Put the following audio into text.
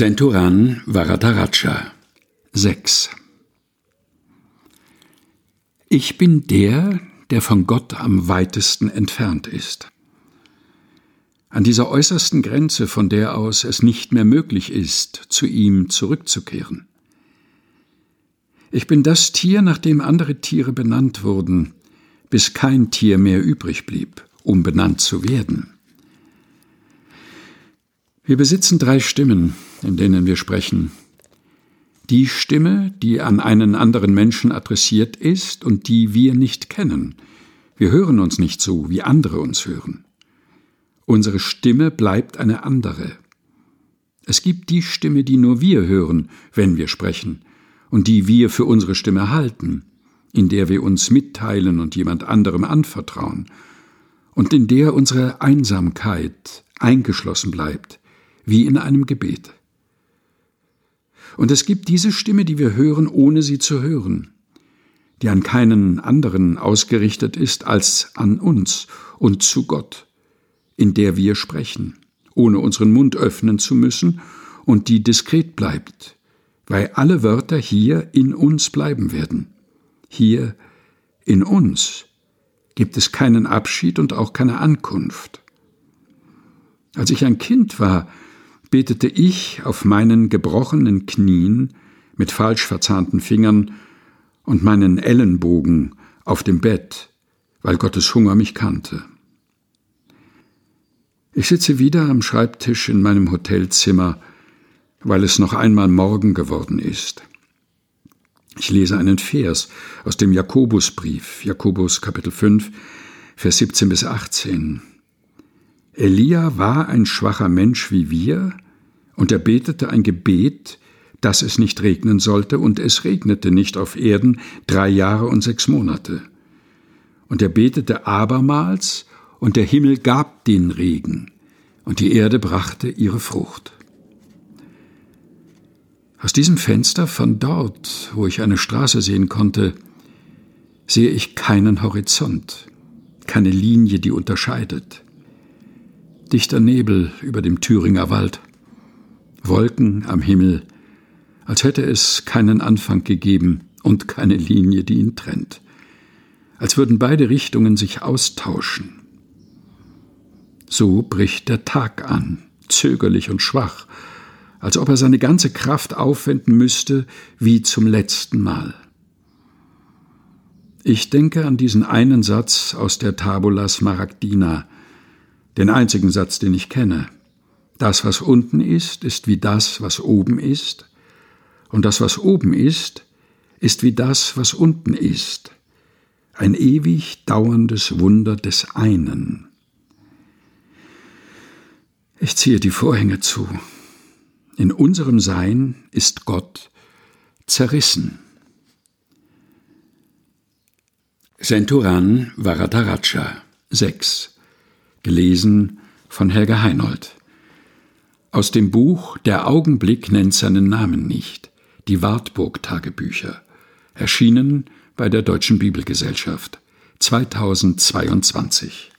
Senturan Varadaraja 6 Ich bin der, der von Gott am weitesten entfernt ist. An dieser äußersten Grenze, von der aus es nicht mehr möglich ist, zu ihm zurückzukehren. Ich bin das Tier, nach dem andere Tiere benannt wurden, bis kein Tier mehr übrig blieb, um benannt zu werden. Wir besitzen drei Stimmen, in denen wir sprechen. Die Stimme, die an einen anderen Menschen adressiert ist und die wir nicht kennen. Wir hören uns nicht so, wie andere uns hören. Unsere Stimme bleibt eine andere. Es gibt die Stimme, die nur wir hören, wenn wir sprechen, und die wir für unsere Stimme halten, in der wir uns mitteilen und jemand anderem anvertrauen, und in der unsere Einsamkeit eingeschlossen bleibt, wie in einem Gebet. Und es gibt diese Stimme, die wir hören, ohne sie zu hören, die an keinen anderen ausgerichtet ist als an uns und zu Gott, in der wir sprechen, ohne unseren Mund öffnen zu müssen und die diskret bleibt, weil alle Wörter hier in uns bleiben werden. Hier in uns gibt es keinen Abschied und auch keine Ankunft. Als ich ein Kind war, betete ich auf meinen gebrochenen Knien mit falsch verzahnten Fingern und meinen Ellenbogen auf dem Bett, weil Gottes Hunger mich kannte. Ich sitze wieder am Schreibtisch in meinem Hotelzimmer, weil es noch einmal Morgen geworden ist. Ich lese einen Vers aus dem Jakobusbrief, Jakobus Kapitel 5, Vers 17 bis 18. Elia war ein schwacher Mensch wie wir, und er betete ein Gebet, dass es nicht regnen sollte, und es regnete nicht auf Erden drei Jahre und sechs Monate. Und er betete abermals, und der Himmel gab den Regen, und die Erde brachte ihre Frucht. Aus diesem Fenster von dort, wo ich eine Straße sehen konnte, sehe ich keinen Horizont, keine Linie, die unterscheidet. Dichter Nebel über dem Thüringer Wald. Wolken am Himmel, als hätte es keinen Anfang gegeben und keine Linie, die ihn trennt, als würden beide Richtungen sich austauschen. So bricht der Tag an, zögerlich und schwach, als ob er seine ganze Kraft aufwenden müsste, wie zum letzten Mal. Ich denke an diesen einen Satz aus der Tabula Smaragdina, den einzigen Satz, den ich kenne. Das, was unten ist, ist wie das, was oben ist, und das, was oben ist, ist wie das, was unten ist, ein ewig dauerndes Wunder des einen. Ich ziehe die Vorhänge zu. In unserem Sein ist Gott zerrissen. Senturan Varadaraja 6 Gelesen von Helga Heinold aus dem Buch Der Augenblick nennt seinen Namen nicht, die Wartburg-Tagebücher, erschienen bei der Deutschen Bibelgesellschaft 2022.